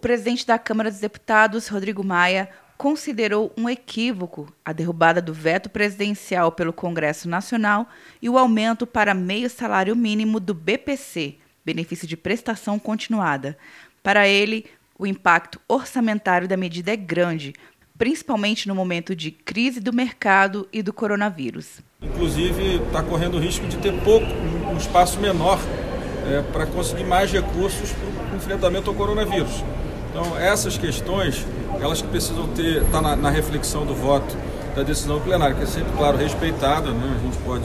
presidente da Câmara dos Deputados, Rodrigo Maia, considerou um equívoco a derrubada do veto presidencial pelo Congresso Nacional e o aumento para meio salário mínimo do BPC, benefício de prestação continuada. Para ele, o impacto orçamentário da medida é grande, principalmente no momento de crise do mercado e do coronavírus. Inclusive, está correndo o risco de ter pouco, um espaço menor é, para conseguir mais recursos para o enfrentamento ao coronavírus. Então, essas questões, elas que precisam ter, estar tá na, na, reflexão do voto da decisão plenária, que é sempre, claro, respeitada, né? a gente pode,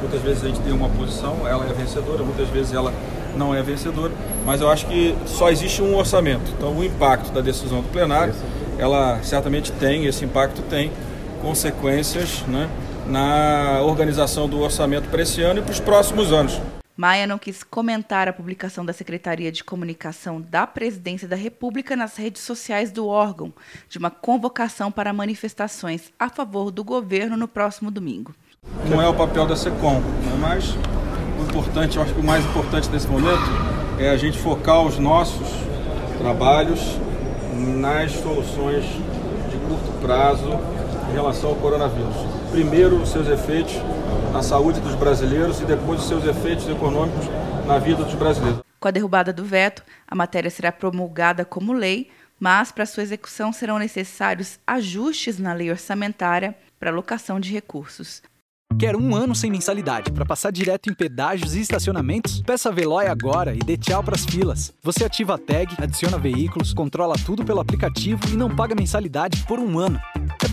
muitas vezes a gente tem uma posição, ela é vencedora, muitas vezes ela não é vencedora, mas eu acho que só existe um orçamento. Então, o impacto da decisão do plenário, ela certamente tem, esse impacto tem consequências né, na organização do orçamento para esse ano e para os próximos anos. Maia não quis comentar a publicação da Secretaria de Comunicação da Presidência da República nas redes sociais do órgão de uma convocação para manifestações a favor do governo no próximo domingo. Não é o papel da SECOM, né? mas o importante, eu acho que o mais importante nesse momento é a gente focar os nossos trabalhos nas soluções de curto prazo em relação ao coronavírus. Primeiro, os seus efeitos na saúde dos brasileiros e depois os seus efeitos econômicos na vida dos brasileiros. Com a derrubada do veto, a matéria será promulgada como lei, mas para sua execução serão necessários ajustes na lei orçamentária para alocação de recursos. Quer um ano sem mensalidade para passar direto em pedágios e estacionamentos? Peça a Veloy agora e dê tchau para as filas. Você ativa a tag, adiciona veículos, controla tudo pelo aplicativo e não paga mensalidade por um ano.